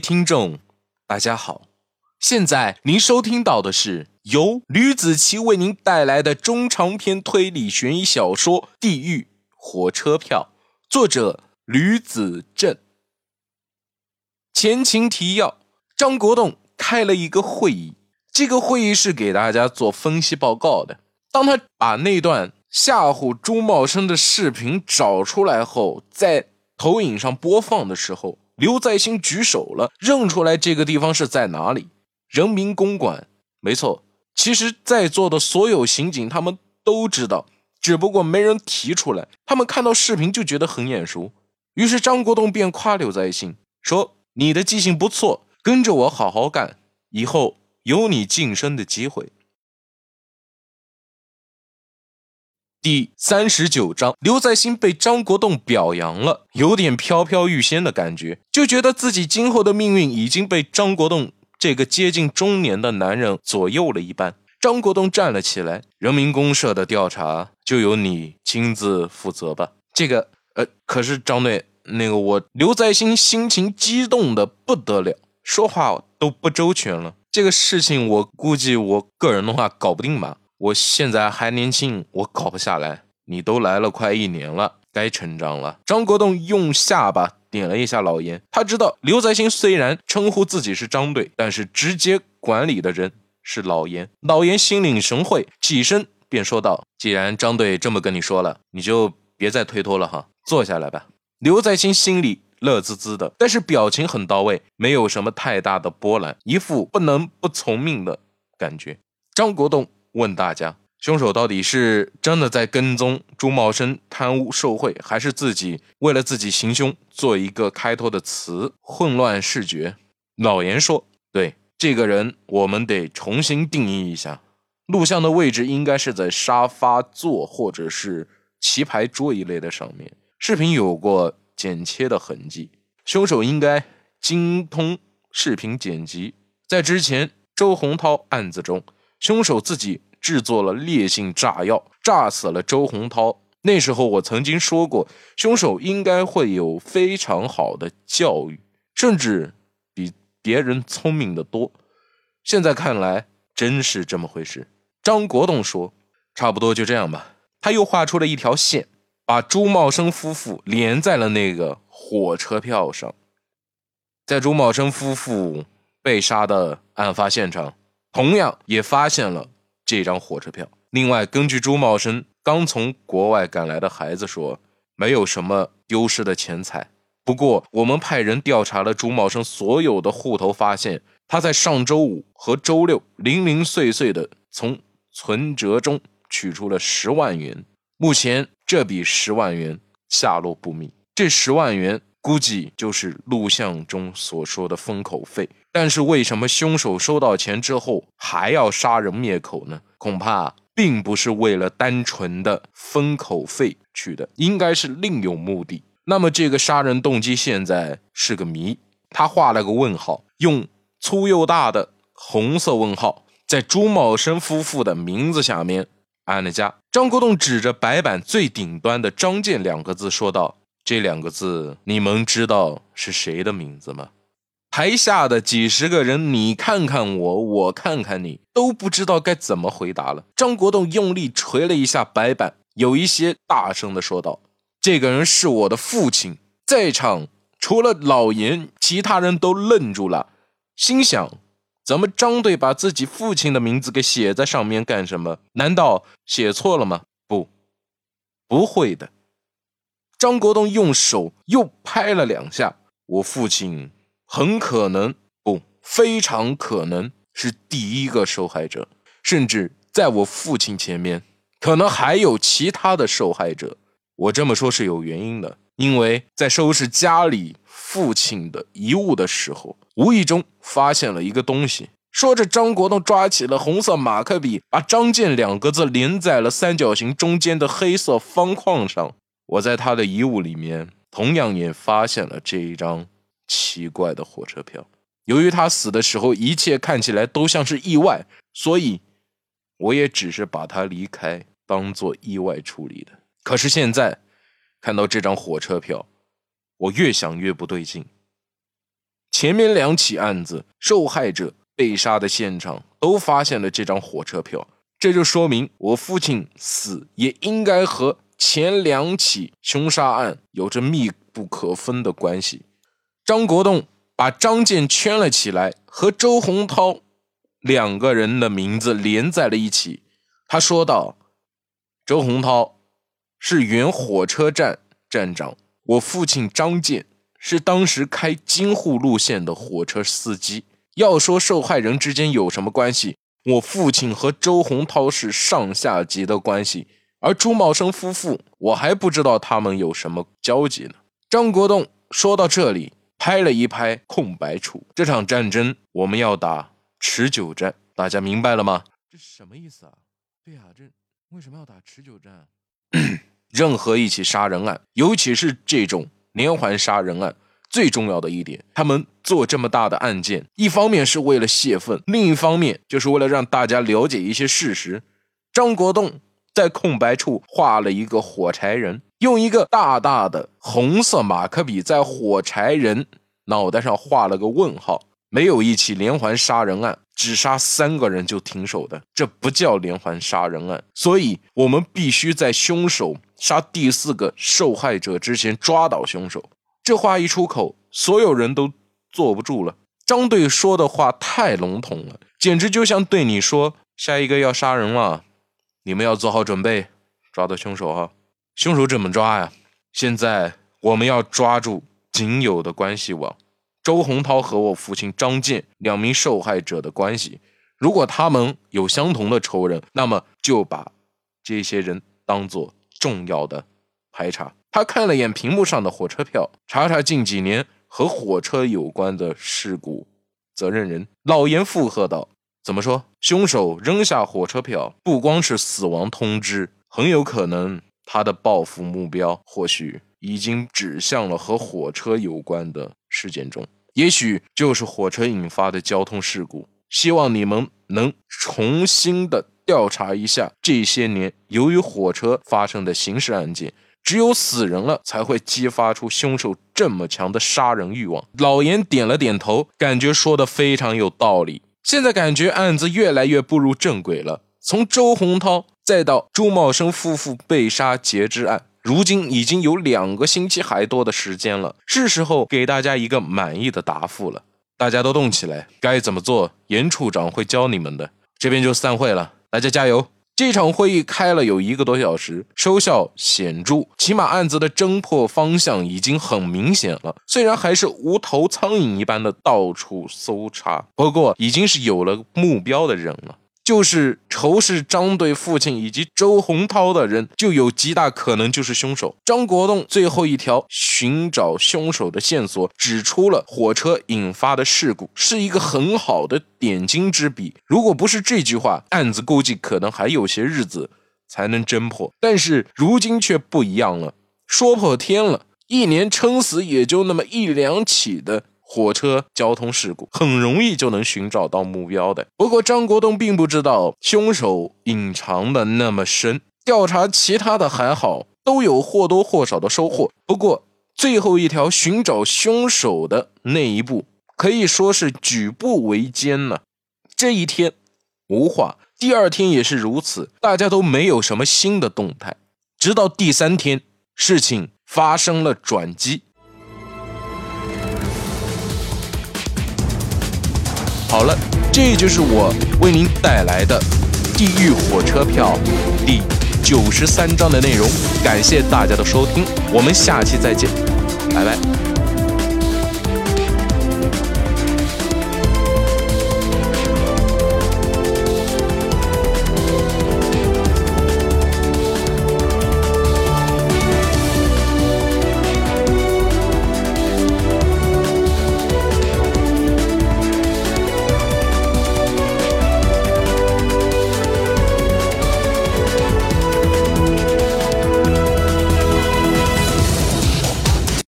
听众，大家好，现在您收听到的是由吕子奇为您带来的中长篇推理悬疑小说《地狱火车票》，作者吕子正。前情提要：张国栋开了一个会议，这个会议是给大家做分析报告的。当他把那段吓唬朱茂生的视频找出来后，在投影上播放的时候。刘在兴举手了，认出来这个地方是在哪里？人民公馆，没错。其实，在座的所有刑警他们都知道，只不过没人提出来。他们看到视频就觉得很眼熟，于是张国栋便夸刘在兴说：“你的记性不错，跟着我好好干，以后有你晋升的机会。”第三十九章，刘在兴被张国栋表扬了，有点飘飘欲仙的感觉，就觉得自己今后的命运已经被张国栋这个接近中年的男人左右了一般。张国栋站了起来，人民公社的调查就由你亲自负责吧。这个，呃，可是张队，那个我刘在兴心情激动的不得了，说话都不周全了。这个事情我估计我个人的话搞不定吧。我现在还年轻，我搞不下来。你都来了快一年了，该成长了。张国栋用下巴点了一下老严，他知道刘在兴虽然称呼自己是张队，但是直接管理的人是老严。老严心领神会，起身便说道：“既然张队这么跟你说了，你就别再推脱了哈，坐下来吧。”刘在兴心里乐滋滋的，但是表情很到位，没有什么太大的波澜，一副不能不从命的感觉。张国栋。问大家，凶手到底是真的在跟踪朱茂生贪污受贿，还是自己为了自己行凶做一个开脱的词，混乱视觉？老严说：“对，这个人我们得重新定义一下。录像的位置应该是在沙发座或者是棋牌桌一类的上面。视频有过剪切的痕迹，凶手应该精通视频剪辑。在之前周洪涛案子中。”凶手自己制作了烈性炸药，炸死了周洪涛。那时候我曾经说过，凶手应该会有非常好的教育，甚至比别人聪明的多。现在看来，真是这么回事。张国栋说：“差不多就这样吧。”他又画出了一条线，把朱茂生夫妇连在了那个火车票上。在朱茂生夫妇被杀的案发现场。同样也发现了这张火车票。另外，根据朱茂生刚从国外赶来的孩子说，没有什么丢失的钱财。不过，我们派人调查了朱茂生所有的户头，发现他在上周五和周六零零碎碎的从存折中取出了十万元。目前，这笔十万元下落不明。这十万元估计就是录像中所说的封口费。但是为什么凶手收到钱之后还要杀人灭口呢？恐怕并不是为了单纯的封口费去的，应该是另有目的。那么这个杀人动机现在是个谜。他画了个问号，用粗又大的红色问号在朱茂生夫妇的名字下面按了加。张国栋指着白板最顶端的“张建”两个字说道：“这两个字，你们知道是谁的名字吗？”台下的几十个人，你看看我，我看看你，都不知道该怎么回答了。张国栋用力捶了一下白板，有一些大声的说道：“这个人是我的父亲。”在场除了老严，其他人都愣住了，心想：怎么张队把自己父亲的名字给写在上面干什么？难道写错了吗？不，不会的。张国栋用手又拍了两下，我父亲。很可能不，非常可能是第一个受害者，甚至在我父亲前面，可能还有其他的受害者。我这么说是有原因的，因为在收拾家里父亲的遗物的时候，无意中发现了一个东西。说着，张国栋抓起了红色马克笔，把“张建”两个字连在了三角形中间的黑色方框上。我在他的遗物里面，同样也发现了这一张。奇怪的火车票。由于他死的时候一切看起来都像是意外，所以我也只是把他离开当做意外处理的。可是现在看到这张火车票，我越想越不对劲。前面两起案子，受害者被杀的现场都发现了这张火车票，这就说明我父亲死也应该和前两起凶杀案有着密不可分的关系。张国栋把张健圈了起来，和周洪涛两个人的名字连在了一起。他说道：“周洪涛是原火车站站长，我父亲张健。”是当时开京沪路线的火车司机。要说受害人之间有什么关系，我父亲和周洪涛是上下级的关系，而朱茂生夫妇，我还不知道他们有什么交集呢。张国栋说到这里，拍了一拍空白处。这场战争我们要打持久战，大家明白了吗？这什么意思啊？对啊，这为什么要打持久战？任何一起杀人案，尤其是这种。连环杀人案最重要的一点，他们做这么大的案件，一方面是为了泄愤，另一方面就是为了让大家了解一些事实。张国栋在空白处画了一个火柴人，用一个大大的红色马克笔在火柴人脑袋上画了个问号。没有一起连环杀人案只杀三个人就停手的，这不叫连环杀人案。所以，我们必须在凶手。杀第四个受害者之前抓到凶手，这话一出口，所有人都坐不住了。张队说的话太笼统了，简直就像对你说：“下一个要杀人了，你们要做好准备，抓到凶手哈。凶手怎么抓呀？现在我们要抓住仅有的关系网，周洪涛和我父亲张健两名受害者的关系。如果他们有相同的仇人，那么就把这些人当做。”重要的排查，他看了眼屏幕上的火车票，查查近几年和火车有关的事故责任人。老严附和道：“怎么说？凶手扔下火车票，不光是死亡通知，很有可能他的报复目标或许已经指向了和火车有关的事件中，也许就是火车引发的交通事故。希望你们能重新的。”调查一下这些年由于火车发生的刑事案件，只有死人了才会激发出凶手这么强的杀人欲望。老严点了点头，感觉说的非常有道理。现在感觉案子越来越步入正轨了。从周洪涛再到朱茂生夫妇被杀截肢案，如今已经有两个星期还多的时间了，是时候给大家一个满意的答复了。大家都动起来，该怎么做，严处长会教你们的。这边就散会了。大家加油！这场会议开了有一个多小时，收效显著，起码案子的侦破方向已经很明显了。虽然还是无头苍蝇一般的到处搜查，不过已经是有了目标的人了。就是仇视张队父亲以及周洪涛的人，就有极大可能就是凶手。张国栋最后一条寻找凶手的线索，指出了火车引发的事故，是一个很好的点睛之笔。如果不是这句话，案子估计可能还有些日子才能侦破。但是如今却不一样了，说破天了，一年撑死也就那么一两起的。火车交通事故很容易就能寻找到目标的。不过张国栋并不知道凶手隐藏的那么深，调查其他的还好，都有或多或少的收获。不过最后一条寻找凶手的那一步，可以说是举步维艰呢。这一天无话，第二天也是如此，大家都没有什么新的动态。直到第三天，事情发生了转机。好了，这就是我为您带来的《地狱火车票》第九十三章的内容。感谢大家的收听，我们下期再见，拜拜。